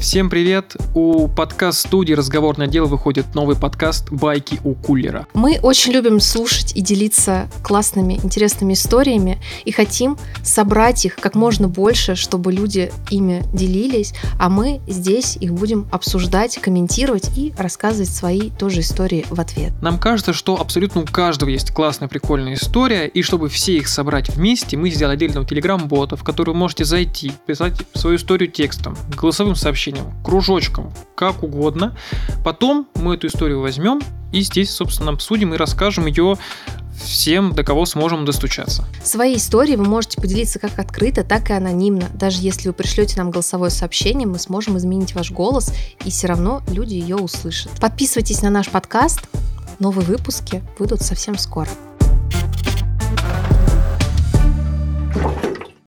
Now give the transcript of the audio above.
Всем привет! У подкаст-студии «Разговорное дело» выходит новый подкаст «Байки у кулера». Мы очень любим слушать и делиться классными, интересными историями и хотим собрать их как можно больше, чтобы люди ими делились, а мы здесь их будем обсуждать, комментировать и рассказывать свои тоже истории в ответ. Нам кажется, что абсолютно у каждого есть классная, прикольная история, и чтобы все их собрать вместе, мы сделали отдельного телеграм-бота, в который вы можете зайти, писать свою историю текстом, голосовым сообщением, сообщением, кружочком, как угодно. Потом мы эту историю возьмем и здесь, собственно, обсудим и расскажем ее всем, до кого сможем достучаться. Свои истории вы можете поделиться как открыто, так и анонимно. Даже если вы пришлете нам голосовое сообщение, мы сможем изменить ваш голос, и все равно люди ее услышат. Подписывайтесь на наш подкаст. Новые выпуски выйдут совсем скоро.